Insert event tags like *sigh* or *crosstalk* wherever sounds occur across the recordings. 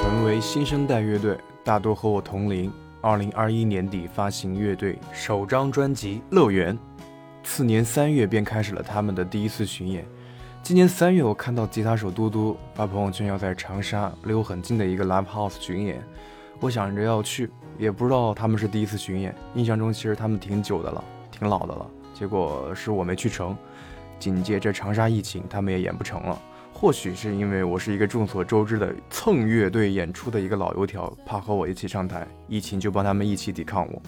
成为新生代乐队，大多和我同龄。二零二一年底发行乐队首张专辑《乐园》，次年三月便开始了他们的第一次巡演。今年三月，我看到吉他手嘟嘟发朋友圈要在长沙离我很近的一个 live house 巡演，我想着要去，也不知道他们是第一次巡演。印象中其实他们挺久的了，挺老的了。结果是我没去成，紧接着长沙疫情，他们也演不成了。或许是因为我是一个众所周知的蹭乐队演出的一个老油条，怕和我一起上台，疫情就帮他们一起抵抗我。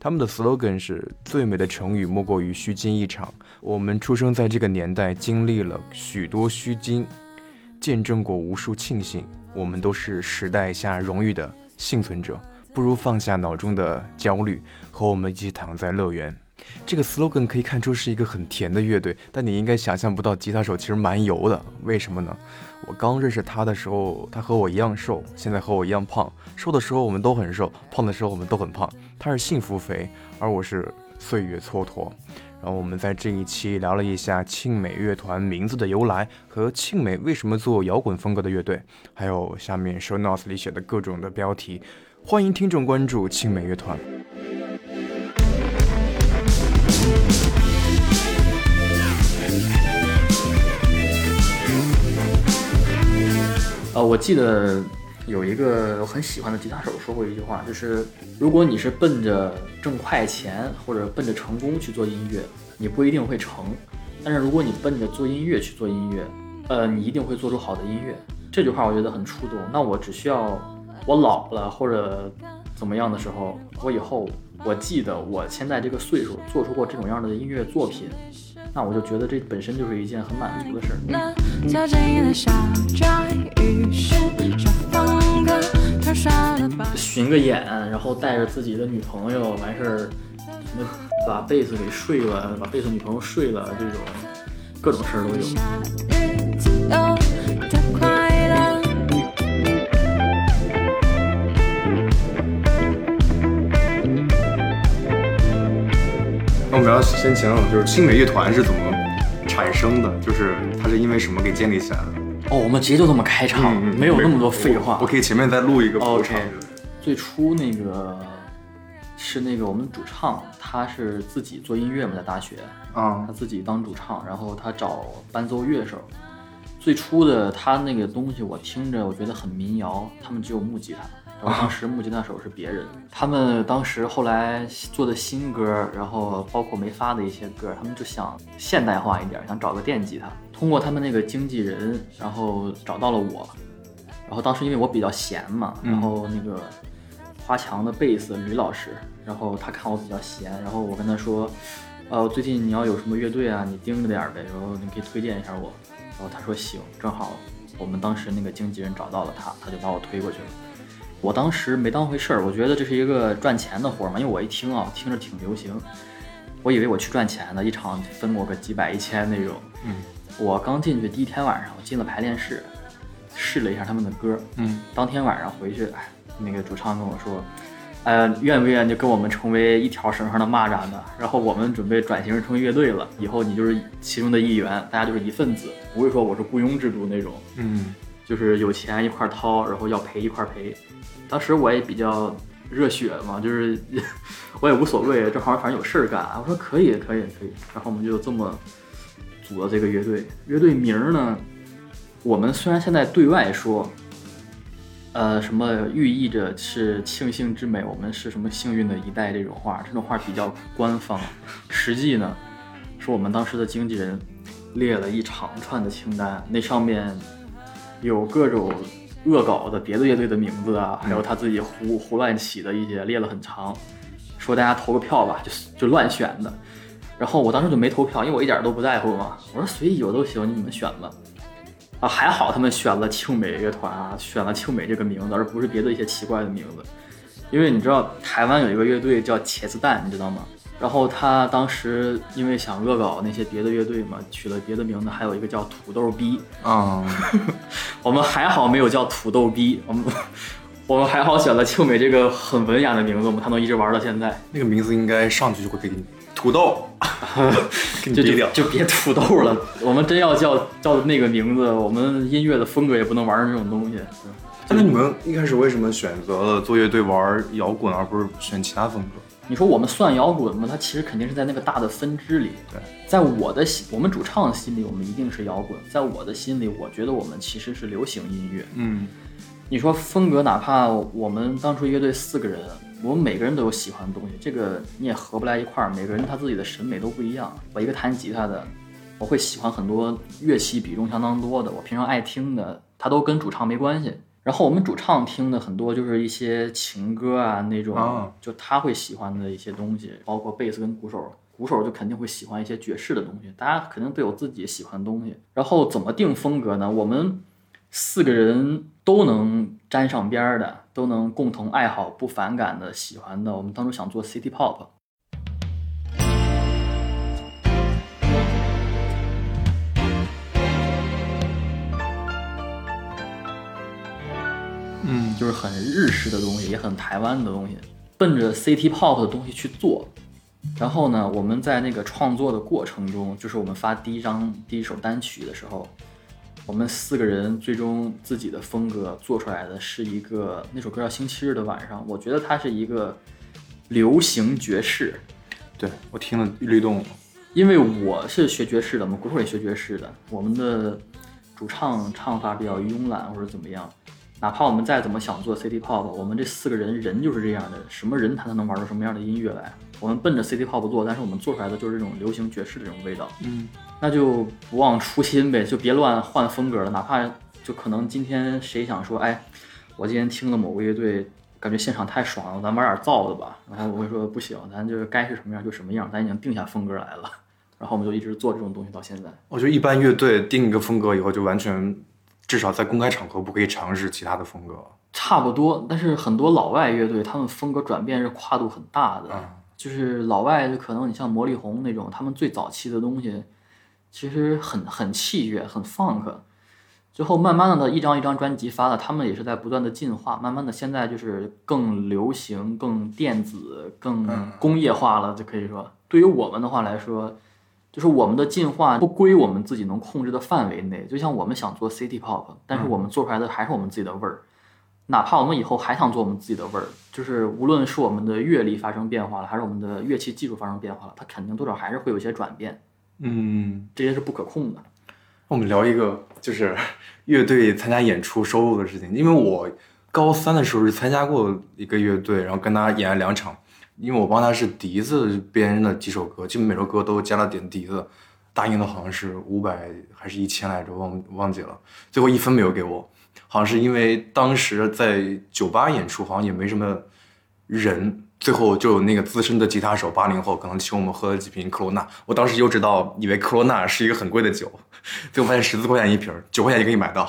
他们的 slogan 是最美的成语莫过于虚惊一场。我们出生在这个年代，经历了许多虚惊，见证过无数庆幸，我们都是时代下荣誉的幸存者。不如放下脑中的焦虑，和我们一起躺在乐园。这个 slogan 可以看出是一个很甜的乐队，但你应该想象不到，吉他手其实蛮油的。为什么呢？我刚认识他的时候，他和我一样瘦，现在和我一样胖。瘦的时候我们都很瘦，胖的时候我们都很胖。他是幸福肥，而我是岁月蹉跎。然后我们在这一期聊了一下庆美乐团名字的由来，和庆美为什么做摇滚风格的乐队，还有下面 show notes 里写的各种的标题。欢迎听众关注庆美乐团。呃，我记得有一个我很喜欢的吉他手说过一句话，就是如果你是奔着挣快钱或者奔着成功去做音乐，你不一定会成；但是如果你奔着做音乐去做音乐，呃，你一定会做出好的音乐。这句话我觉得很触动。那我只需要我老了或者怎么样的时候，我以后我记得我现在这个岁数做出过这种样的音乐作品。那我就觉得这本身就是一件很满足的事儿。巡个演，然后带着自己的女朋友完事儿，什么把贝斯给睡了，把贝斯女朋友睡了，这种各种事儿都有。那我们要先请问，就是青美乐团是怎么产生的？就是它是因为什么给建立起来的？哦，我们直接就这么开场，没有那么多废话。我可以前面再录一个。OK。最初那个是那个我们主唱，他是自己做音乐嘛，在大学啊，他自己当主唱，然后他找伴奏乐手。最初的他那个东西，我听着我觉得很民谣，他们只有木吉他。然后当时木吉他手是别人，他们当时后来做的新歌，然后包括没发的一些歌，他们就想现代化一点，想找个电吉他。通过他们那个经纪人，然后找到了我。然后当时因为我比较闲嘛，然后那个花墙的贝斯吕老师，然后他看我比较闲，然后我跟他说，呃，最近你要有什么乐队啊，你盯着点呗，然后你可以推荐一下我。然后他说行，正好我们当时那个经纪人找到了他，他就把我推过去了。我当时没当回事儿，我觉得这是一个赚钱的活儿嘛，因为我一听啊，听着挺流行，我以为我去赚钱的，一场分我个几百一千那种。嗯，我刚进去第一天晚上，我进了排练室，试了一下他们的歌。嗯，当天晚上回去，哎，那个主唱跟我说，呃，愿不愿意就跟我们成为一条绳上的蚂蚱呢？然后我们准备转型成乐队了，以后你就是其中的一员，大家就是一份子，不会说我是雇佣制度那种。嗯，就是有钱一块掏，然后要赔一块赔。当时我也比较热血嘛，就是 *laughs* 我也无所谓，正好反正有事儿干。我说可以，可以，可以。然后我们就这么组了这个乐队。乐队名呢，我们虽然现在对外说，呃，什么寓意着是庆幸之美，我们是什么幸运的一代这种话，这种话比较官方。实际呢，是我们当时的经纪人列了一长串的清单，那上面有各种。恶搞的别的乐队的名字啊，还有他自己胡胡乱起的一些列了很长，说大家投个票吧，就是就乱选的。然后我当时就没投票，因为我一点都不在乎嘛。我说随意我都行，你们选吧。啊，还好他们选了庆美乐团啊，选了庆美这个名字，而不是别的一些奇怪的名字。因为你知道台湾有一个乐队叫茄子蛋，你知道吗？然后他当时因为想恶搞那些别的乐队嘛，取了别的名字，还有一个叫土豆逼啊。*laughs* 我们还好没有叫土豆逼，我们我们还好选了庆美这个很文雅的名字，我们才能一直玩到现在。那个名字应该上去就会给你土豆，*laughs* 给你就掉。就别土豆了。我们真要叫叫那个名字，我们音乐的风格也不能玩成这种东西。那你们一开始为什么选择了做乐队玩摇滚，而不是选其他风格？你说我们算摇滚吗？它其实肯定是在那个大的分支里。对，在我的心，我们主唱的心里，我们一定是摇滚；在我的心里，我觉得我们其实是流行音乐。嗯，你说风格，哪怕我们当初乐队四个人，我们每个人都有喜欢的东西，这个你也合不来一块儿。每个人他自己的审美都不一样。我一个弹吉他的，我会喜欢很多乐器比重相当多的，我平常爱听的，它都跟主唱没关系。然后我们主唱听的很多就是一些情歌啊那种，啊就他会喜欢的一些东西，包括贝斯跟鼓手。鼓手就肯定会喜欢一些爵士的东西，大家肯定都有自己喜欢的东西。然后怎么定风格呢？我们四个人都能沾上边儿的，都能共同爱好、不反感的、喜欢的。我们当初想做 City Pop，嗯，就是很日式的东西，也很台湾的东西，奔着 City Pop 的东西去做。然后呢，我们在那个创作的过程中，就是我们发第一张第一首单曲的时候，我们四个人最终自己的风格做出来的是一个那首歌叫《星期日的晚上》，我觉得它是一个流行爵士。对我听了律动，因为我是学爵士的，我们鼓手也学爵士的，我们的主唱唱法比较慵懒或者怎么样，哪怕我们再怎么想做 City Pop，我们这四个人人就是这样的，什么人他才能玩出什么样的音乐来？我们奔着 City Pop 做，但是我们做出来的就是这种流行爵士的这种味道，嗯，那就不忘初心呗，就别乱换风格了。哪怕就可能今天谁想说，哎，我今天听了某个乐队，感觉现场太爽了，咱玩点燥的吧。然后我会说不行，咱就是该是什么样就什么样，咱已经定下风格来了。*laughs* 然后我们就一直做这种东西到现在。我觉得一般乐队定一个风格以后，就完全至少在公开场合不可以尝试其他的风格。差不多，但是很多老外乐队，他们风格转变是跨度很大的。嗯就是老外，就可能你像魔力红那种，他们最早期的东西，其实很很器乐，很 funk。最后慢慢的一张一张专辑发了，他们也是在不断的进化。慢慢的，现在就是更流行、更电子、更工业化了，就可以说。对于我们的话来说，就是我们的进化不归我们自己能控制的范围内。就像我们想做 City Pop，但是我们做出来的还是我们自己的味儿。哪怕我们以后还想做我们自己的味儿，就是无论是我们的乐理发生变化了，还是我们的乐器技术发生变化了，它肯定多少还是会有一些转变，嗯，这些是不可控的。我们聊一个就是乐队参加演出收入的事情，因为我高三的时候是参加过一个乐队，然后跟他演了两场，因为我帮他是笛子编的几首歌，基本每首歌都加了点笛子，答应的好像是五百还是一千来着，忘忘记了，最后一分没有给我，好像是因为当时在酒吧演出，好像也没什么人。最后就有那个资深的吉他手，八零后，可能请我们喝了几瓶科罗娜。我当时就知道，以为科罗娜是一个很贵的酒，最后发现十四块钱一瓶，九块钱就可以买到，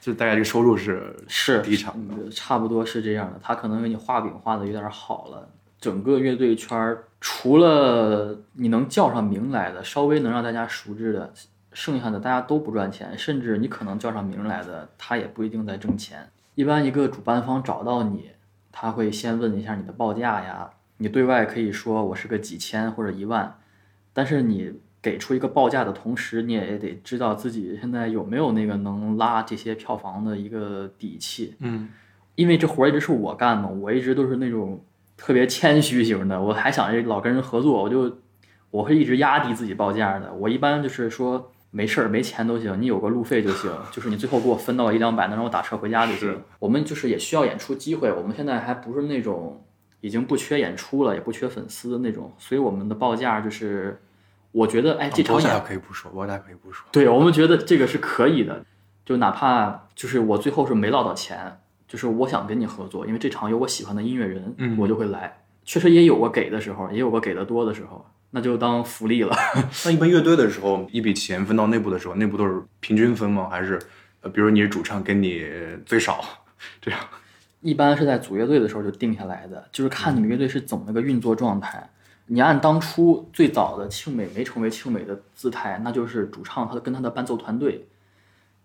就大概这个收入是是第一场差不多是这样的。他可能给你画饼画的有点好了。整个乐队圈儿，除了你能叫上名来的，稍微能让大家熟知的，剩下的大家都不赚钱，甚至你可能叫上名来的，他也不一定在挣钱。一般一个主办方找到你，他会先问一下你的报价呀，你对外可以说我是个几千或者一万，但是你给出一个报价的同时，你也得知道自己现在有没有那个能拉这些票房的一个底气。嗯，因为这活儿一直是我干嘛，我一直都是那种特别谦虚型的，我还想着老跟人合作，我就我会一直压低自己报价的。我一般就是说没事儿，没钱都行，你有个路费就行，就是你最后给我分到一两百，能让我打车回家就行。我们就是也需要演出机会，我们现在还不是那种已经不缺演出了，也不缺粉丝的那种，所以我们的报价就是，我觉得哎这场演可以不说，报价可以不说。对我们觉得这个是可以的，就哪怕就是我最后是没捞到钱，就是我想跟你合作，因为这场有我喜欢的音乐人，嗯我就会来。确实也有过给的时候，也有过给的多的时候，那就当福利了。*laughs* 那一般乐队的时候，一笔钱分到内部的时候，内部都是平均分吗？还是呃，比如你是主唱，给你最少这样？一般是在组乐队的时候就定下来的，就是看你们乐队是怎么个运作状态。你按当初最早的庆美没成为庆美的姿态，那就是主唱他跟他的伴奏团队，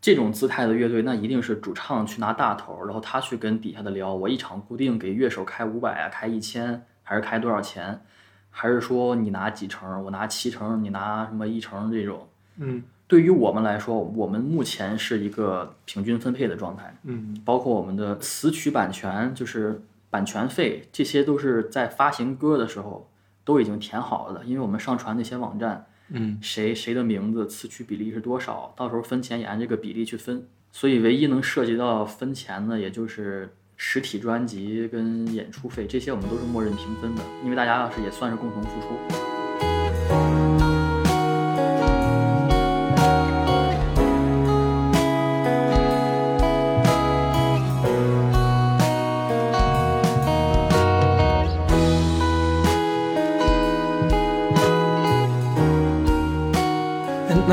这种姿态的乐队，那一定是主唱去拿大头，然后他去跟底下的聊，我一场固定给乐手开五百啊，开一千，还是开多少钱？还是说你拿几成，我拿七成，你拿什么一成这种？嗯对于我们来说，我们目前是一个平均分配的状态，嗯包括我们的词曲版权，就是版权费，这些都是在发行歌的时候都已经填好了的，因为我们上传那些网站，嗯谁谁的名字，词曲比例是多少，到时候分钱也按这个比例去分。所以唯一能涉及到分钱的，也就是实体专辑跟演出费，这些我们都是默认平分的，因为大家要是也算是共同付出。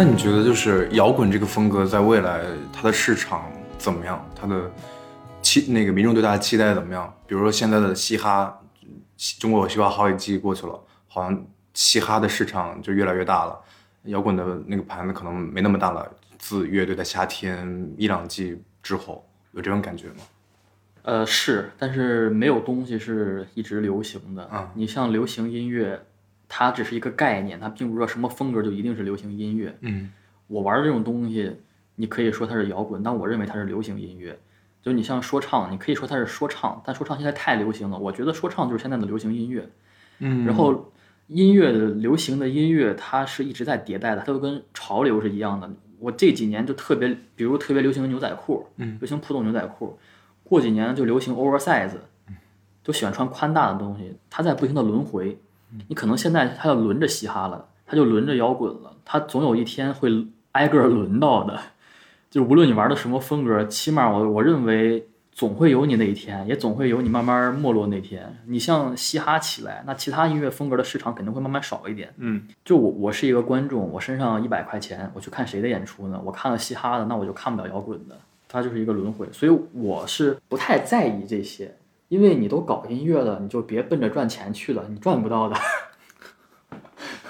那你觉得就是摇滚这个风格在未来它的市场怎么样？它的期那个民众对它的期待怎么样？比如说现在的嘻哈，西中国有嘻哈好几季过去了，好像嘻哈的市场就越来越大了，摇滚的那个盘子可能没那么大了。自乐队的夏天一两季之后，有这种感觉吗？呃，是，但是没有东西是一直流行的。嗯你像流行音乐，它只是一个概念，它并不是说什么风格就一定是流行音乐。嗯我玩的这种东西，你可以说它是摇滚，但我认为它是流行音乐。就你像说唱，你可以说它是说唱，但说唱现在太流行了，我觉得说唱就是现在的流行音乐。嗯然后音乐的流行的音乐，它是一直在迭代的，它都跟潮流是一样的。我这几年就特别，比如特别流行牛仔裤，嗯，流行普通牛仔裤，过几年就流行 oversize，就喜欢穿宽大的东西，它在不停的轮回。你可能现在他要轮着嘻哈了，他就轮着摇滚了，他总有一天会挨个轮到的。就无论你玩的什么风格，起码我我认为总会有你那一天，也总会有你慢慢没落那天。你像嘻哈起来，那其他音乐风格的市场肯定会慢慢少一点。嗯就我我是一个观众，我身上一百块钱，我去看谁的演出呢？我看了嘻哈的，那我就看不了摇滚的，它就是一个轮回。所以我是不太在意这些，因为你都搞音乐了，你就别奔着赚钱去了，你赚不到的。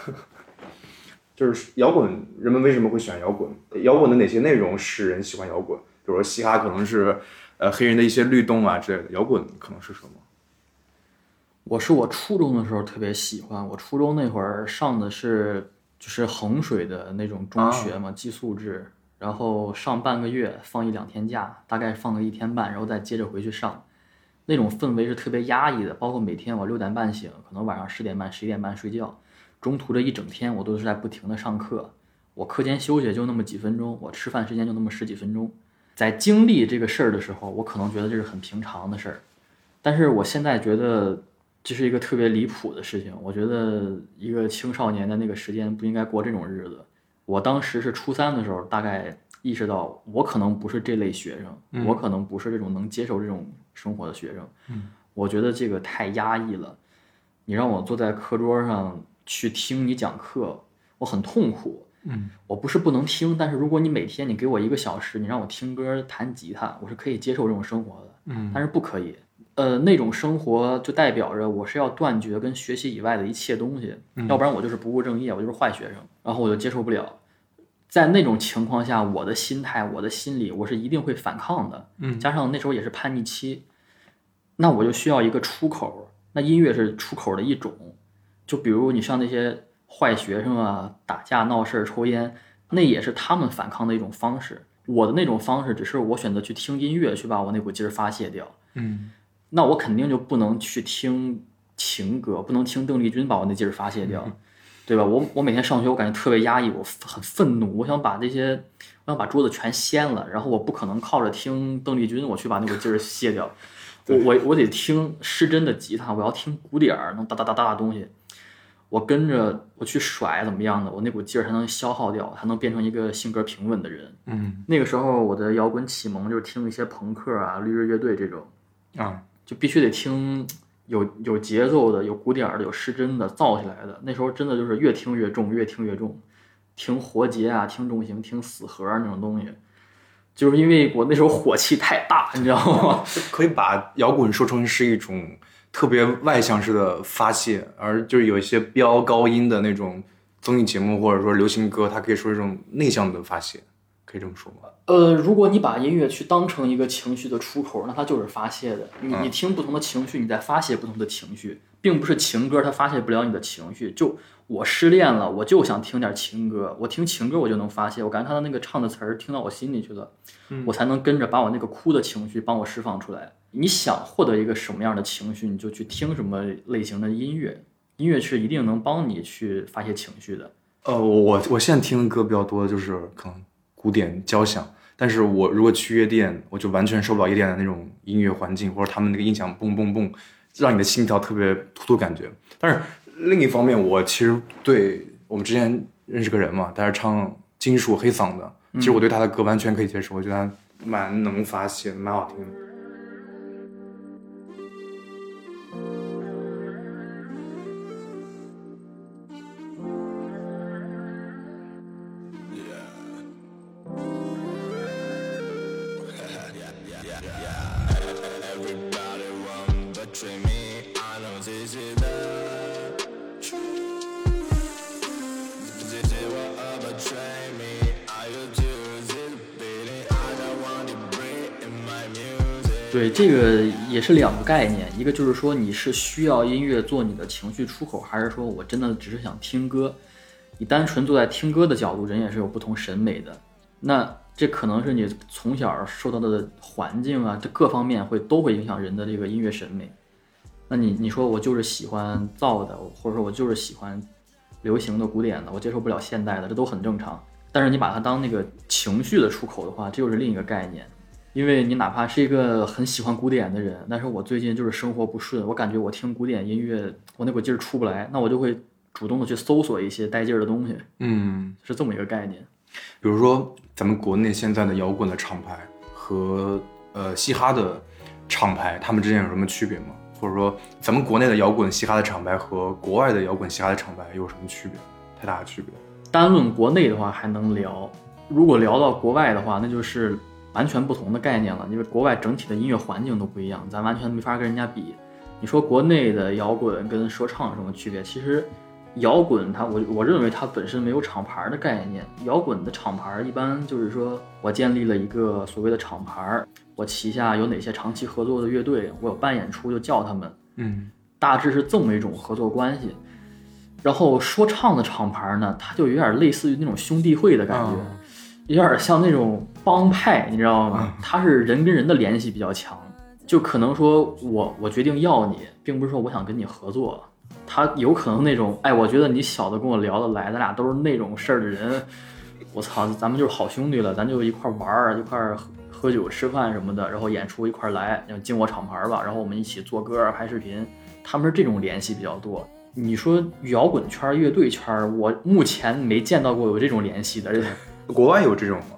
*laughs* 就是摇滚，人们为什么会喜欢摇滚？摇滚的哪些内容使人喜欢摇滚？比如说嘻哈可能是，呃，黑人的一些律动啊之类的。摇滚可能是什么？我是我初中的时候特别喜欢，我初中那会儿上的是就是衡水的那种中学嘛，寄宿制，然后上半个月放一两天假，大概放个一天半，然后再接着回去上，那种氛围是特别压抑的。包括每天我六点半醒，可能晚上十点半、十一点半睡觉，中途这一整天我都是在不停的上课，我课间休息就那么几分钟，我吃饭时间就那么十几分钟。在经历这个事儿的时候，我可能觉得这是很平常的事儿，但是我现在觉得这是一个特别离谱的事情。我觉得一个青少年的那个时间不应该过这种日子。我当时是初三的时候，大概意识到我可能不是这类学生，我可能不是这种能接受这种生活的学生。嗯，我觉得这个太压抑了。你让我坐在课桌上去听你讲课，我很痛苦。嗯，我不是不能听，但是如果你每天你给我一个小时，你让我听歌、弹吉他，我是可以接受这种生活的。嗯但是不可以。呃，那种生活就代表着我是要断绝跟学习以外的一切东西，要不然我就是不务正业，我就是坏学生，然后我就接受不了。在那种情况下，我的心态、我的心理，我是一定会反抗的。嗯加上那时候也是叛逆期，那我就需要一个出口。那音乐是出口的一种，就比如你像那些坏学生啊，打架闹事儿、抽烟，那也是他们反抗的一种方式。我的那种方式，只是我选择去听音乐，去把我那股劲儿发泄掉。嗯那我肯定就不能去听情歌，不能听邓丽君把我那劲儿发泄掉，*laughs* 对吧？我我每天上学，我感觉特别压抑，我很愤怒，我想把这些，我想把桌子全掀了，然后我不可能靠着听邓丽君，我去把那股劲儿卸掉，我我我得听失真的吉他，我要听鼓点儿，能哒哒哒哒的东西，我跟着我去甩怎么样的，我那股劲儿才能消耗掉，才能变成一个性格平稳的人。嗯那个时候我的摇滚启蒙就是听一些朋克啊、绿日乐队这种。啊就必须得听有有节奏的、有鼓点儿的、有失真的造起来的。那时候真的就是越听越重，越听越重。听活结啊，听重型，听死核那种东西，就是因为我那时候火气太大，*laughs* 你知道吗？可以把摇滚说成是一种特别外向式的发泄，而就是有一些飙高音的那种综艺节目或者说流行歌，它可以说是一种内向的发泄。可以这么说吗？呃，如果你把音乐去当成一个情绪的出口，那它就是发泄的。你嗯你听不同的情绪，你在发泄不同的情绪，并不是情歌它发泄不了你的情绪。就我失恋了，我就想听点情歌，我听情歌我就能发泄，我感觉他的那个唱的词儿听到我心里去了，我才能跟着把我那个哭的情绪帮我释放出来。你想获得一个什么样的情绪，你就去听什么类型的音乐，音乐是一定能帮你去发泄情绪的。呃，我我我现在听的歌比较多的就是可能古典交响，但是我如果去夜店，我就完全受不了夜店的那种音乐环境，或者他们那个音响蹦蹦蹦，让你的心跳特别突突感觉。但是另一方面，我其实对我们之前认识个人嘛，他是唱金属黑嗓的，其实我对他的歌完全可以接受，我觉得他蛮能发泄，蛮好听的。这个也是两个概念，一个就是说你是需要音乐做你的情绪出口，还是说我真的只是想听歌？你单纯坐在听歌的角度，人也是有不同审美的。那这可能是你从小受到的环境啊，这各方面会都会影响人的这个音乐审美。那你你说我就是喜欢燥的，或者说我就是喜欢流行的、古典的，我接受不了现代的，这都很正常。但是你把它当那个情绪的出口的话，这又是另一个概念。因为你哪怕是一个很喜欢古典的人，但是我最近就是生活不顺，我感觉我听古典音乐，我那股劲儿出不来，那我就会主动的去搜索一些带劲儿的东西，嗯，是这么一个概念。比如说咱们国内现在的摇滚的厂牌和呃嘻哈的厂牌，他们之间有什么区别吗？或者说咱们国内的摇滚嘻哈的厂牌和国外的摇滚嘻哈的厂牌有什么区别？太大的区别？单论国内的话还能聊，如果聊到国外的话，那就是完全不同的概念了。因为国外整体的音乐环境都不一样，咱完全没法跟人家比。你说国内的摇滚跟说唱有什么区别？其实摇滚它，我我认为它本身没有厂牌的概念。摇滚的厂牌一般就是说我建立了一个所谓的厂牌，我旗下有哪些长期合作的乐队，我有办演出就叫他们，嗯大致是这么一种合作关系。然后说唱的厂牌呢，它就有点类似于那种兄弟会的感觉，啊有点像那种帮派，你知道吗？他是人跟人的联系比较强，就可能说我我决定要你，并不是说我想跟你合作，他有可能那种，哎，我觉得你小子跟我聊得来，咱俩都是那种事儿的人，我操，咱们就是好兄弟了，咱就一块儿玩儿，一块儿喝喝酒吃饭什么的，然后演出一块儿来，然后进我厂牌吧，然后我们一起做歌拍视频，他们是这种联系比较多。你说摇滚圈、乐队圈，我目前没见到过有这种联系的。国外有这种吗？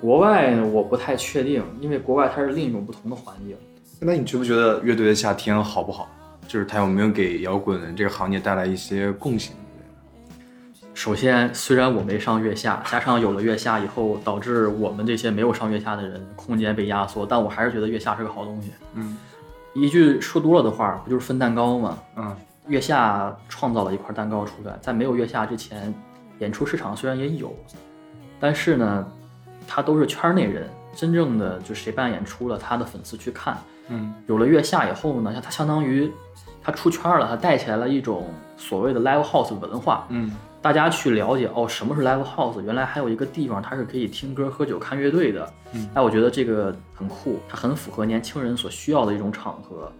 国外，我不太确定，因为国外它是另一种不同的环境。那你觉不觉得乐队的夏天好不好？就是它有没有给摇滚这个行业带来一些贡献？首先，虽然我没上月下，加上有了月下以后，导致我们这些没有上月下的人空间被压缩，但我还是觉得月下是个好东西。嗯一句说多了的话，不就是分蛋糕吗？嗯月下创造了一块蛋糕出来，在没有月下之前，演出市场虽然也有，但是呢，他都是圈内人，真正的就谁办演出了，他的粉丝去看。嗯有了月下以后呢，像他相当于他出圈了，他带起来了一种所谓的 live house 文化。嗯大家去了解哦，什么是 live house？原来还有一个地方，它是可以听歌、喝酒、看乐队的。嗯哎，我觉得这个很酷，它很符合年轻人所需要的一种场合。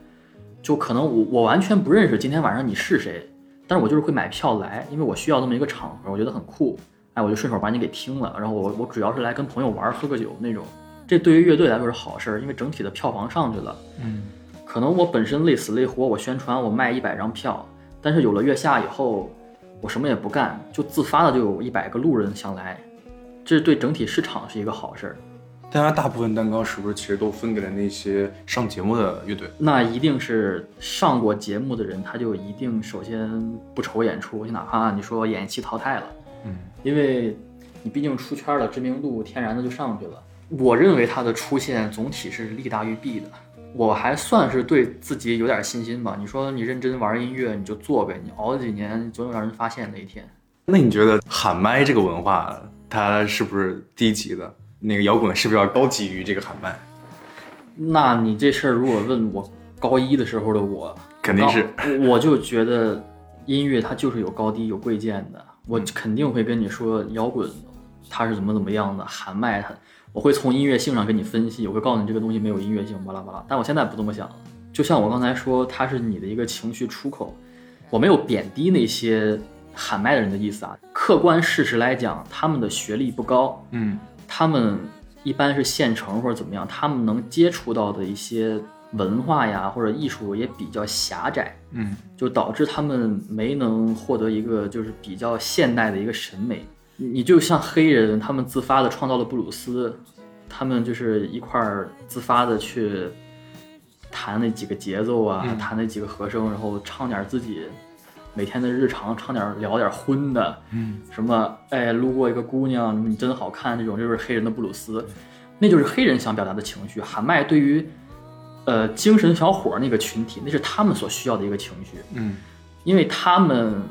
就可能我我完全不认识今天晚上你是谁，但是我就是会买票来，因为我需要这么一个场合，我觉得很酷。哎，我就顺手把你给听了，然后我我主要是来跟朋友玩，喝个酒那种。这对于乐队来说是好事儿，因为整体的票房上去了。嗯可能我本身累死累活，我宣传我卖一百张票，但是有了月下以后，我什么也不干，就自发的就有一百个路人想来，这对整体市场是一个好事儿。当然，大部分蛋糕是不是其实都分给了那些上节目的乐队？那一定是上过节目的人，他就一定首先不愁演出，哪怕你说演一期淘汰了，嗯因为你毕竟出圈了，知名度天然的就上去了。我认为他的出现总体是利大于弊的。我还算是对自己有点信心吧。你说你认真玩音乐，你就做呗，你熬几年，总有让人发现那一天。那你觉得喊麦这个文化它是不是低级的？那个摇滚是不是要高级于这个喊麦？那你这事儿如果问我高一的时候的我，肯定是我我就觉得音乐它就是有高低有贵贱的，我肯定会跟你说摇滚它是怎么怎么样的，喊麦它，我会从音乐性上跟你分析，我会告诉你这个东西没有音乐性，巴拉巴拉。但我现在不这么想了，就像我刚才说，它是你的一个情绪出口，我没有贬低那些喊麦的人的意思啊，客观事实来讲，他们的学历不高，嗯。他们一般是县城或者怎么样，他们能接触到的一些文化呀或者艺术也比较狭窄，嗯就导致他们没能获得一个就是比较现代的一个审美。你你就像黑人，他们自发的创造了布鲁斯，他们就是一块儿自发的去弹那几个节奏啊，嗯弹那几个和声，然后唱点自己每天的日常，唱点聊点荤的，嗯什么哎，路过一个姑娘，你真好看，这种就是黑人的布鲁斯，那就是黑人想表达的情绪。喊麦对于呃精神小伙儿那个群体，那是他们所需要的一个情绪，嗯因为他们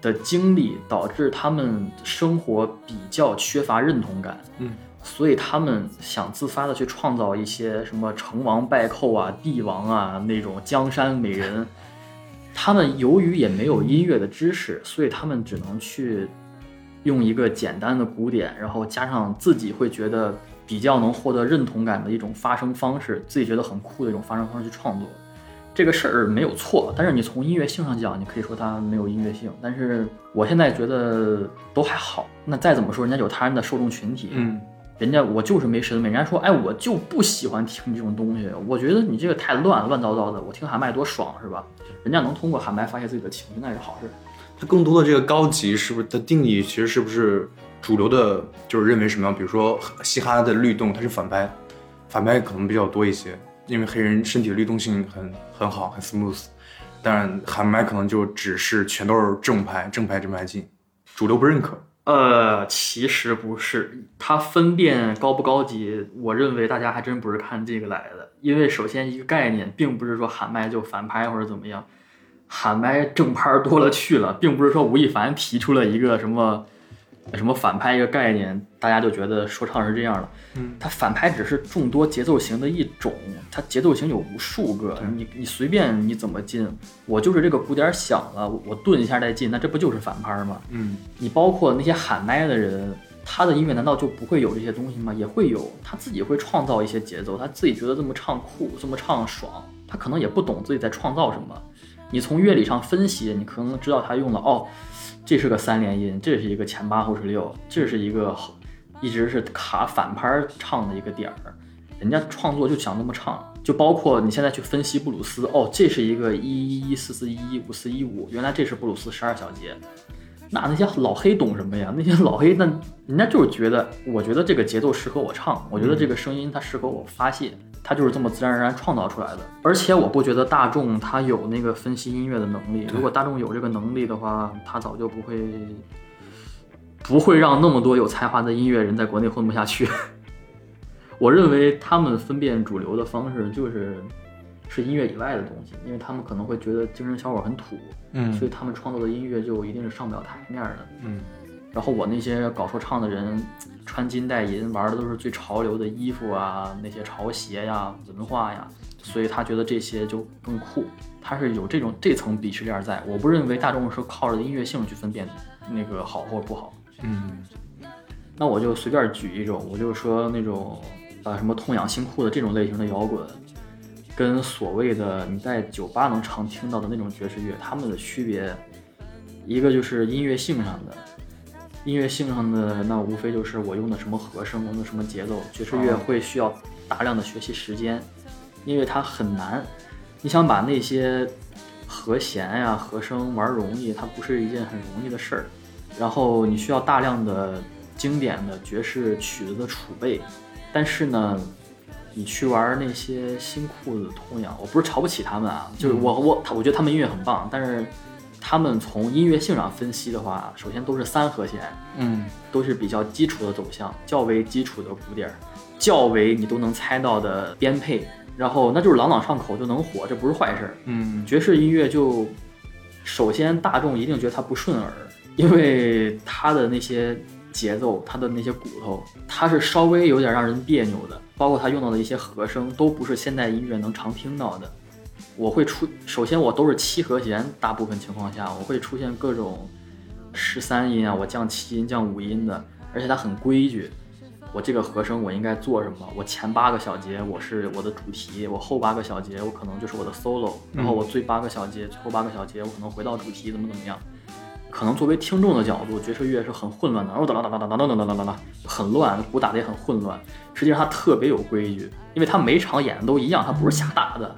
的经历导致他们生活比较缺乏认同感，嗯所以他们想自发的去创造一些什么成王败寇啊、帝王啊那种江山美人。他们由于也没有音乐的知识，所以他们只能去用一个简单的古典，然后加上自己会觉得比较能获得认同感的一种发声方式，自己觉得很酷的一种发声方式去创作。这个事儿没有错，但是你从音乐性上讲，你可以说它没有音乐性。但是我现在觉得都还好。那再怎么说，人家有他人的受众群体，嗯人家我就是没审美，人家说，哎，我就不喜欢听这种东西，我觉得你这个太乱乱糟糟的，我听喊麦多爽是吧？人家能通过喊麦发泄自己的情绪，那是好事。它更多的这个高级是不是它定义其实是不是主流的，就是认为什么样？比如说嘻哈的律动，它是反拍，反拍可能比较多一些，因为黑人身体的律动性很很好，很 smooth。但喊麦可能就只是全都是正拍，正拍正拍进，主流不认可。呃，其实不是，它分辨高不高级，我认为大家还真不是看这个来的。因为首先一个概念，并不是说喊麦就反拍或者怎么样，喊麦正拍多了去了，并不是说吴亦凡提出了一个什么什么反拍一个概念，大家就觉得说唱是这样的。嗯，它反拍只是众多节奏型的一种，它节奏型有无数个，你你随便你怎么进，我就是这个鼓点响了，我我顿一下再进，那这不就是反拍吗？嗯你包括那些喊麦的人，他的音乐难道就不会有这些东西吗？也会有，他自己会创造一些节奏，他自己觉得这么唱酷，这么唱爽，他可能也不懂自己在创造什么。你从乐理上分析，你可能知道他用了哦，这是个三连音，这是一个前八后十六，这是一个一直是卡反拍唱的一个点儿。人家创作就想那么唱，就包括你现在去分析布鲁斯，哦，这是一个一一一四四一一五四一五，原来这是布鲁斯十二小节。那那些老黑懂什么呀？那些老黑，那人家就是觉得，我觉得这个节奏适合我唱，我觉得这个声音它适合我发泄，它就是这么自然而然创造出来的。而且我不觉得大众他有那个分析音乐的能力，如果大众有这个能力的话，他早就不会不会让那么多有才华的音乐人在国内混不下去。*laughs* 我认为他们分辨主流的方式就是是音乐以外的东西，因为他们可能会觉得精神小伙很土，嗯所以他们创作的音乐就一定是上不了台面的。嗯然后我那些搞说唱的人，穿金戴银，玩的都是最潮流的衣服啊，那些潮鞋呀、文化呀，所以他觉得这些就更酷。他是有这种这层鄙视链在。我不认为大众是靠着音乐性去分辨那个好或不好。嗯那我就随便举一种，我就说那种啊什么痛痒心酷的这种类型的摇滚，跟所谓的你在酒吧能常听到的那种爵士乐，它们的区别，一个就是音乐性上的，音乐性上的那无非就是我用的什么和声，用的什么节奏。爵士乐哦会需要大量的学习时间，因为它很难，你想把那些和弦呀、和声玩容易，它不是一件很容易的事儿。然后你需要大量的经典的爵士曲子的储备，但是呢，你去玩那些新裤子痛痒，我不是瞧不起他们啊，就是我我我觉得他们音乐很棒，但是他们从音乐性上分析的话，首先都是三和弦，嗯。都是比较基础的走向，较为基础的鼓点儿，较为你都能猜到的编配，然后那就是朗朗上口就能火，这不是坏事儿。嗯。爵士音乐就首先大众一定觉得它不顺耳，因为它的那些节奏，它的那些骨头，它是稍微有点让人别扭的，包括他用到的一些和声，都不是现代音乐能常听到的。我会出，首先我都是七和弦，大部分情况下我会出现各种十三音啊，我降七音、降五音的，而且它很规矩。我这个和声我应该做什么？我前八个小节我是我的主题，我后八个小节我可能就是我的 solo，然后我最八个小节、最后八个小节我可能回到主题，怎么怎么样？可能作为听众的角度，爵士乐是很混乱的，然后哒啦哒啦哒哒哒哒哒，很乱，鼓打得也很混乱。实际上它特别有规矩，因为它每场演的都一样，它不是瞎打的。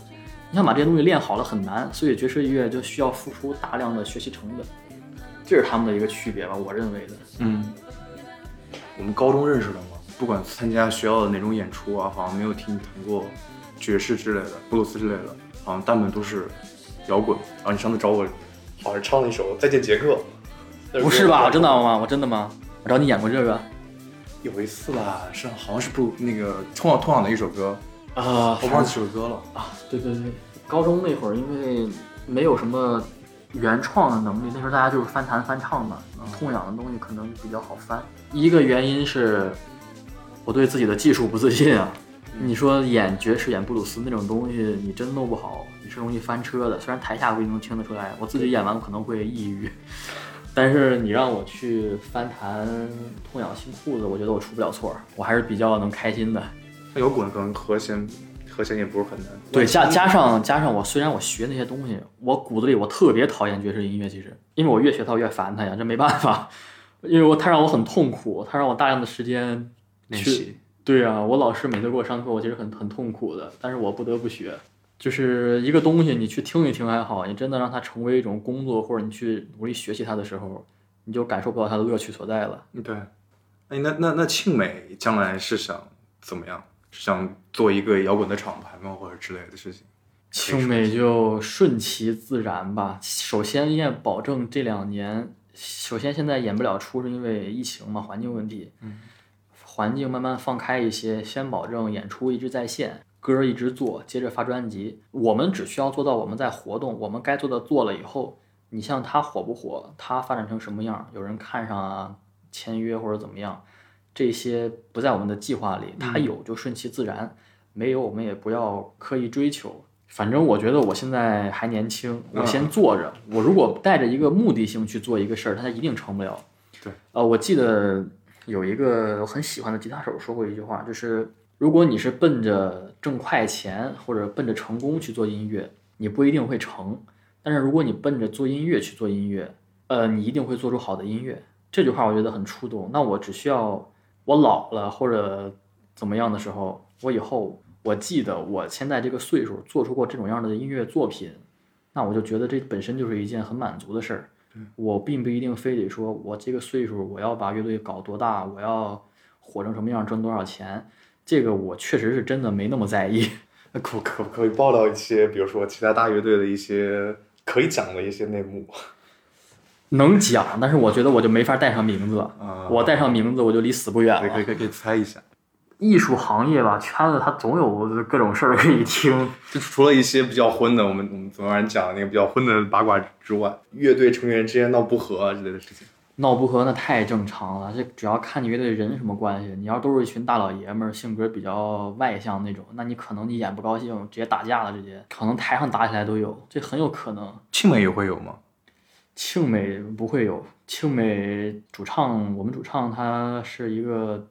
你想把这些东西练好了很难，所以爵士乐就需要付出大量的学习成本。这是他们的一个区别吧，我认为的。嗯，我们高中认识的吗？不管参加学校的哪种演出啊，好像没有听你弹过爵士之类的、布鲁斯之类的，好像大部分都是摇滚。然后你上次找我。好像唱了一首《再见杰克》，不是吧？真的吗？我真的吗？我找你演过这个有一次吧，是好像是不那个通往通往的一首歌，啊我忘记这首歌了。啊，对对对，高中那会儿因为没有什么原创的能力，那时候大家就是翻弹翻唱嘛，痛痒的东西可能比较好翻。一个原因是我对自己的技术不自信啊。你说演爵士、演布鲁斯那种东西，你真弄不好，你是容易翻车的。虽然台下不一定能听得出来，我自己演完可能会抑郁，*laughs* 但是你让我去翻弹痛痒新裤子，我觉得我出不了错，我还是比较能开心的。那摇滚可能和弦和弦也不是很难。对，加加上加上我，虽然我学那些东西，我骨子里我特别讨厌爵士音乐，其实，因为我越学它我越烦它呀，这没办法，*laughs* 因为我它让我很痛苦，它让我大量的时间去练习。对啊，我老师每次给我上课，我其实很很痛苦的，但是我不得不学。就是一个东西，你去听一听还好，你真的让它成为一种工作，或者你去努力学习它的时候，你就感受不到它的乐趣所在了。对，哎，那那那庆美将来是想怎么样？是想做一个摇滚的厂牌吗，或者之类的事情？庆美就顺其自然吧。首先，应该保证这两年，首先现在演不了出，是因为疫情嘛，环境问题。嗯。环境慢慢放开一些，先保证演出一直在线，歌儿一直做，接着发专辑。我们只需要做到我们在活动，我们该做的做了以后，你像他火不火，他发展成什么样，有人看上啊，签约或者怎么样，这些不在我们的计划里，他有就顺其自然，没有我们也不要刻意追求。反正我觉得我现在还年轻，我先做着。我如果带着一个目的性去做一个事儿，它一定成不了。对，呃，我记得有一个我很喜欢的吉他手说过一句话，就是如果你是奔着挣快钱或者奔着成功去做音乐，你不一定会成；但是如果你奔着做音乐去做音乐，呃，你一定会做出好的音乐。这句话我觉得很触动。那我只需要我老了或者怎么样的时候，我以后我记得我现在这个岁数做出过这种样的音乐作品，那我就觉得这本身就是一件很满足的事儿。我并不一定非得说我这个岁数我要把乐队搞多大，我要火成什么样，挣多少钱，这个我确实是真的没那么在意。*laughs* 那可可不可以爆料一些，比如说其他大乐队的一些可以讲的一些内幕？*laughs* 能讲，但是我觉得我就没法带上名字，啊我带上名字我就离死不远了。可以可以可以猜一下，艺术行业吧，圈子它总有各种事儿可以听。*laughs* 就除了一些比较荤的，我们我们昨晚讲的那个比较荤的八卦之外，乐队成员之间闹不和啊之类的事情。闹不和那太正常了，这主要看你乐队人什么关系。你要都是一群大老爷们儿，性格比较外向那种，那你可能你演不高兴，直接打架了，直接可能台上打起来都有，这很有可能。庆美也会有吗？庆美不会有，庆美主唱，我们主唱他是一个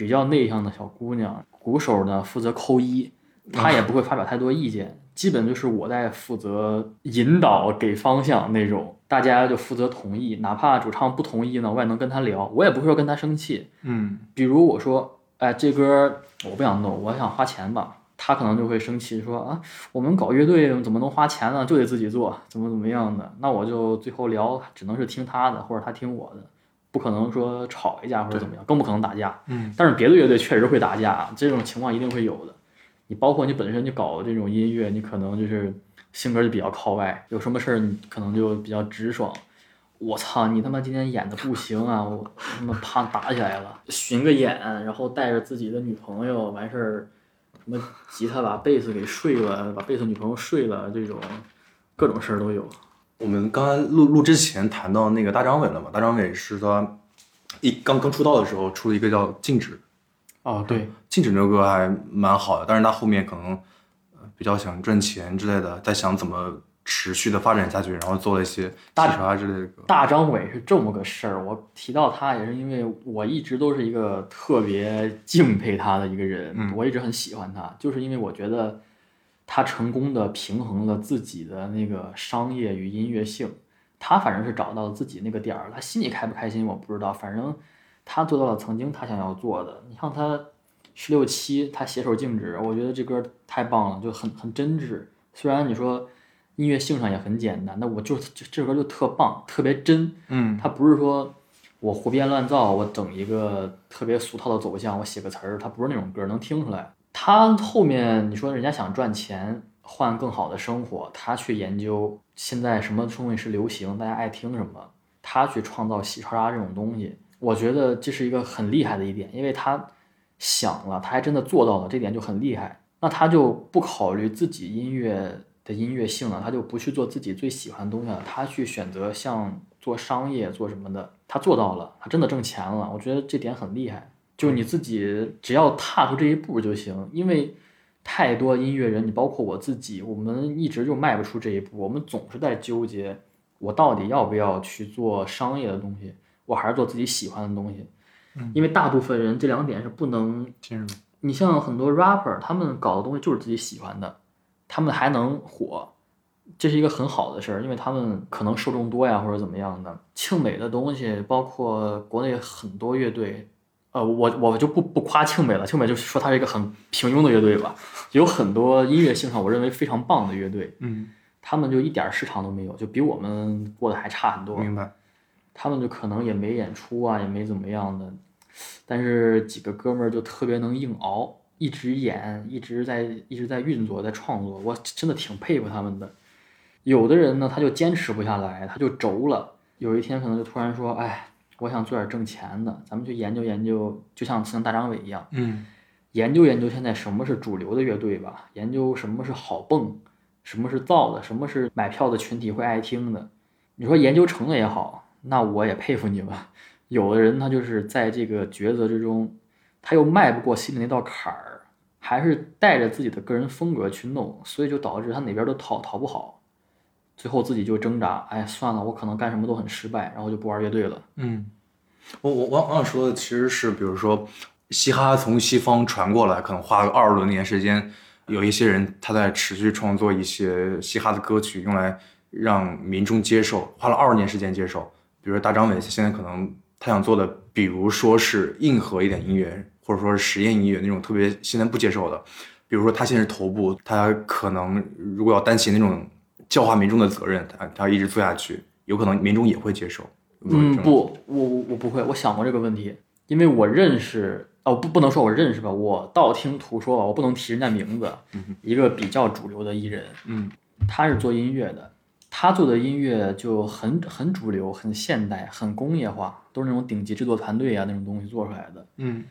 比较内向的小姑娘，鼓手呢负责扣一，她也不会发表太多意见，基本就是我在负责引导、给方向那种，大家就负责同意，哪怕主唱不同意呢，我也能跟他聊，我也不会说跟他生气，嗯，比如我说，哎，这歌我不想弄，我想花钱吧，他可能就会生气说啊，我们搞乐队怎么能花钱呢？就得自己做，怎么怎么样的？那我就最后聊，只能是听他的，或者他听我的，不可能说吵一架或者怎么样，更不可能打架。嗯，但是别的乐队确实会打架，这种情况一定会有的。你包括你本身就搞这种音乐，你可能就是性格就比较靠外，有什么事儿你可能就比较直爽。我操，你他妈今天演的不行啊！我他妈怕打起来了，巡个演，然后带着自己的女朋友完事儿，什么吉他把贝斯给睡了，把贝斯女朋友睡了，这种各种事儿都有。我们刚才录录之前谈到那个大张伟了嘛？大张伟是他一刚刚出道的时候出了一个叫《静止》，哦，对，《静止》这首歌还蛮好的，但是他后面可能呃比较想赚钱之类的，在想怎么持续的发展下去，然后做了一些大洗刷之类的歌。大张伟是这么个事儿，我提到他也是因为我一直都是一个特别敬佩他的一个人，嗯我一直很喜欢他，就是因为我觉得他成功的平衡了自己的那个商业与音乐性，他反正是找到了自己那个点儿，他心里开不开心我不知道，反正他做到了曾经他想要做的。你像他十六七，他携手静止，我觉得这歌太棒了，就很很真挚。虽然你说音乐性上也很简单，那我就这这歌就特棒，特别真。嗯他不是说我胡编乱造，我整一个特别俗套的走向，我写个词儿，他不是那种歌，能听出来。他后面你说人家想赚钱，换更好的生活，他去研究现在什么东西是流行，大家爱听什么，他去创造洗刷刷这种东西，我觉得这是一个很厉害的一点，因为他想了，他还真的做到了，这点就很厉害。那他就不考虑自己音乐的音乐性了，他就不去做自己最喜欢的东西了，他去选择像做商业做什么的，他做到了，他真的挣钱了，我觉得这点很厉害。就是你自己只要踏出这一步就行，因为太多音乐人，你包括我自己，我们一直就迈不出这一步，我们总是在纠结，我到底要不要去做商业的东西，我还是做自己喜欢的东西。因为大部分人这两点是不能你像很多 rapper，他们搞的东西就是自己喜欢的，他们还能火，这是一个很好的事儿，因为他们可能受众多呀，或者怎么样的。庆美的东西，包括国内很多乐队，呃，我我就不不夸庆美了，庆美就说它是一个很平庸的乐队吧，有很多音乐性上我认为非常棒的乐队，嗯，他们就一点儿市场都没有，就比我们过得还差很多。明白。他们就可能也没演出啊，也没怎么样的，但是几个哥们儿就特别能硬熬，一直演，一直在一直在运作，在创作，我真的挺佩服他们的。有的人呢，他就坚持不下来，他就轴了，有一天可能就突然说，哎，我想做点挣钱的，咱们去研究研究，就像像大张伟一样，嗯研究研究现在什么是主流的乐队吧，研究什么是好蹦，什么是造的，什么是买票的群体会爱听的。你说研究成了也好，那我也佩服你们。有的人他就是在这个抉择之中，他又迈不过心里那道坎儿，还是带着自己的个人风格去弄，所以就导致他哪边都讨讨不好，最后自己就挣扎，哎，算了，我可能干什么都很失败，然后就不玩乐队了。嗯，我我我我想说的其实是，比如说，嘻哈从西方传过来，可能花了二十多年时间，有一些人他在持续创作一些嘻哈的歌曲，用来让民众接受，花了二十年时间接受。比如说大张伟现在可能他想做的，比如说是硬核一点音乐，或者说是实验音乐那种特别现在不接受的。比如说他现在是头部，他可能如果要担起那种教化民众的责任，他他要一直做下去，有可能民众也会接受。有有嗯，不，我我我不会，我想过这个问题，因为我认识，哦，不不能说我认识吧，我道听途说吧，我不能提人家名字，一个比较主流的艺人，嗯他是做音乐的，他做的音乐就很很主流、很现代、很工业化，都是那种顶级制作团队啊那种东西做出来的。嗯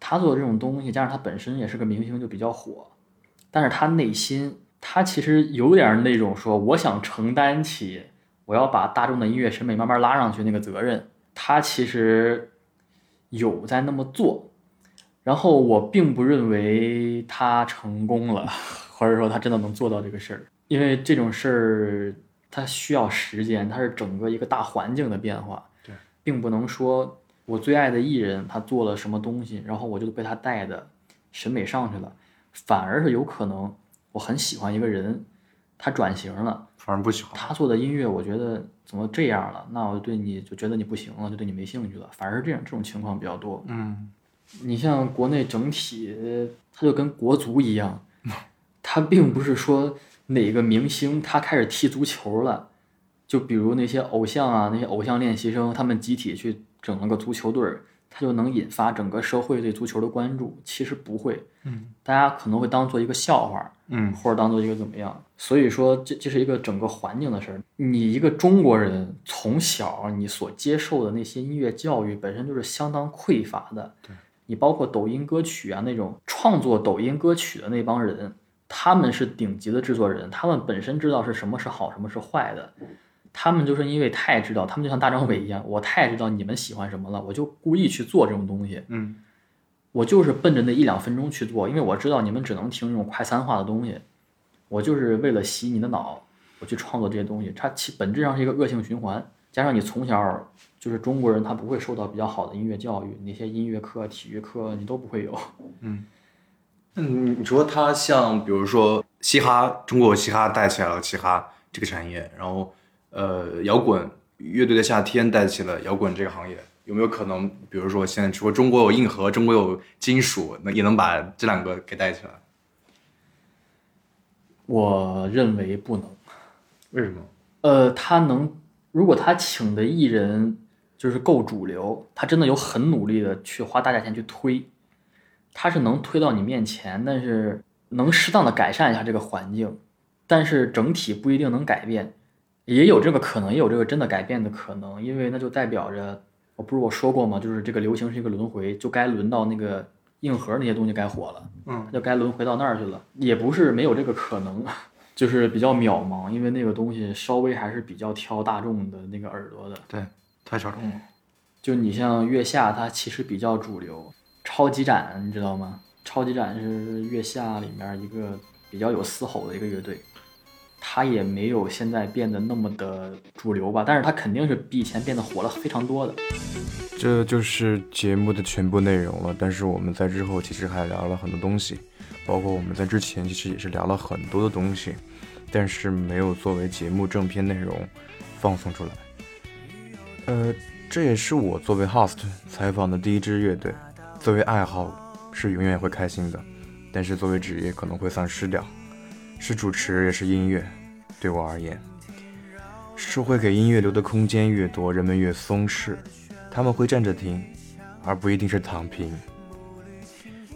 他做的这种东西，加上他本身也是个明星，就比较火。但是他内心，他其实有点那种说，我想承担起我要把大众的音乐审美慢慢拉上去那个责任。他其实有在那么做，然后我并不认为他成功了，*laughs* 或者说他真的能做到这个事儿，因为这种事儿它需要时间，它是整个一个大环境的变化，对，并不能说我最爱的艺人他做了什么东西，然后我就被他带的审美上去了，反而是有可能我很喜欢一个人，他转型了，反而不喜欢。他做的音乐我觉得怎么这样了，那我对你就觉得你不行了，就对你没兴趣了，反而是这样这种情况比较多。嗯你像国内整体，他就跟国足一样，*laughs* 他并不是说哪个明星他开始踢足球了，就比如那些偶像啊，那些偶像练习生，他们集体去整了个足球队儿，他就能引发整个社会对足球的关注。其实不会，嗯大家可能会当做一个笑话，嗯或者当做一个怎么样。所以说，这这是一个整个环境的事儿。你一个中国人从小你所接受的那些音乐教育本身就是相当匮乏的。对，你包括抖音歌曲啊那种创作抖音歌曲的那帮人，他们是顶级的制作人，他们本身知道是什么是好，什么是坏的。他们就是因为太知道，他们就像大张伟一样，我太知道你们喜欢什么了，我就故意去做这种东西。嗯，我就是奔着那一两分钟去做，因为我知道你们只能听这种快餐化的东西，我就是为了洗你的脑，我去创作这些东西。它其本质上是一个恶性循环，加上你从小就是中国人，他不会受到比较好的音乐教育，那些音乐课、体育课你都不会有。*laughs* 嗯，你说他像比如说嘻哈，中国嘻哈带起来了嘻哈这个产业，然后呃摇滚乐队的夏天带起了摇滚这个行业，有没有可能，比如说现在除了中国有硬核，中国有金属，那也能把这两个给带起来？我认为不能。为什么？呃，他能，如果他请的艺人就是够主流，他真的有很努力的去花大价钱去推，他是能推到你面前，但是能适当的改善一下这个环境，但是整体不一定能改变，也有这个可能，也有这个真的改变的可能，因为那就代表着，我不是我说过吗？就是这个流行是一个轮回，就该轮到那个硬核那些东西该火了，嗯，就该轮回到那儿去了，也不是没有这个可能。*laughs* 就是比较渺茫，因为那个东西稍微还是比较挑大众的那个耳朵的。对，太小众。了，就你像月下，它其实比较主流。超级展你知道吗？超级展是月下里面一个比较有嘶吼的一个乐队，它也没有现在变得那么的主流吧，但是它肯定是比以前变得火了非常多的。这就是节目的全部内容了，但是我们在之后其实还聊了很多东西。包括我们在之前其实也是聊了很多的东西，但是没有作为节目正片内容放送出来。呃，这也是我作为 host 采访的第一支乐队。作为爱好是永远会开心的，但是作为职业可能会丧失掉。是主持也是音乐，对我而言，是会给音乐留的空间越多，人们越松弛，他们会站着听，而不一定是躺平。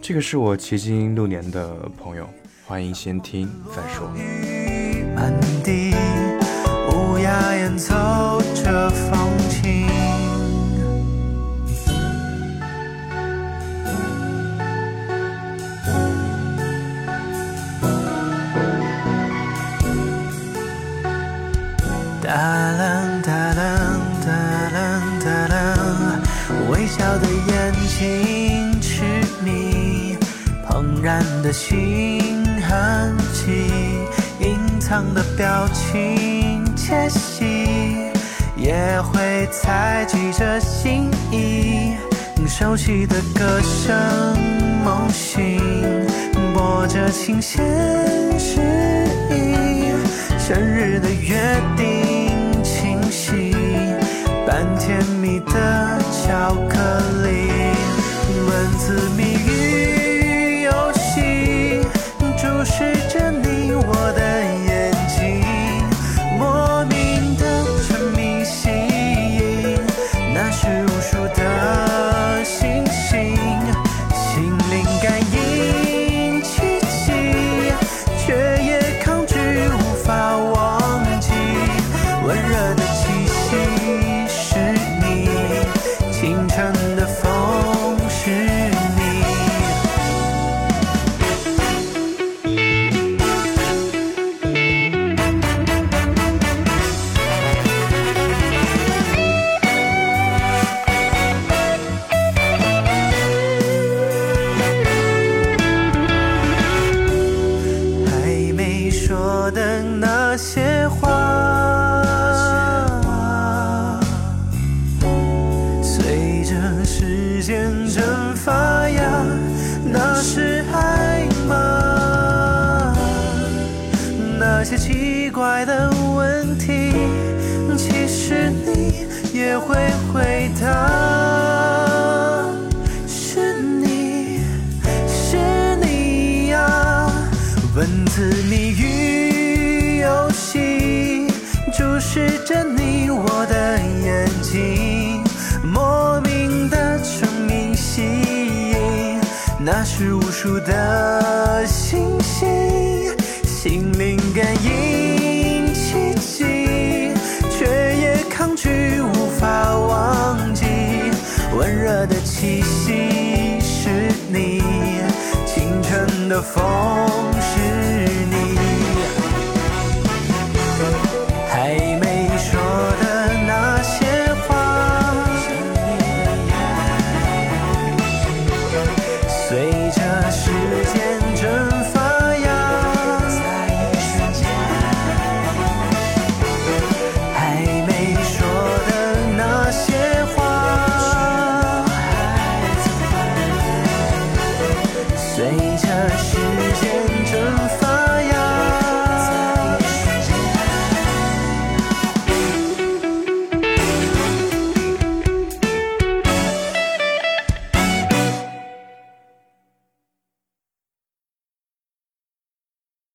这个是我骑经六年的朋友，欢迎先听再说。满地乌鸦演奏着的心很急，隐藏的表情窃喜，也会猜忌着心意，熟悉的歌声梦醒，播着琴弦诗意，生日的约定清晰，半甜蜜的巧克力，文字谜语，注视迷语游戏，注视着你我的眼睛，莫名的沉迷吸引，那是无数的星星，心灵感应奇迹，却也抗拒无法忘记，温热的气息是你。清晨的风是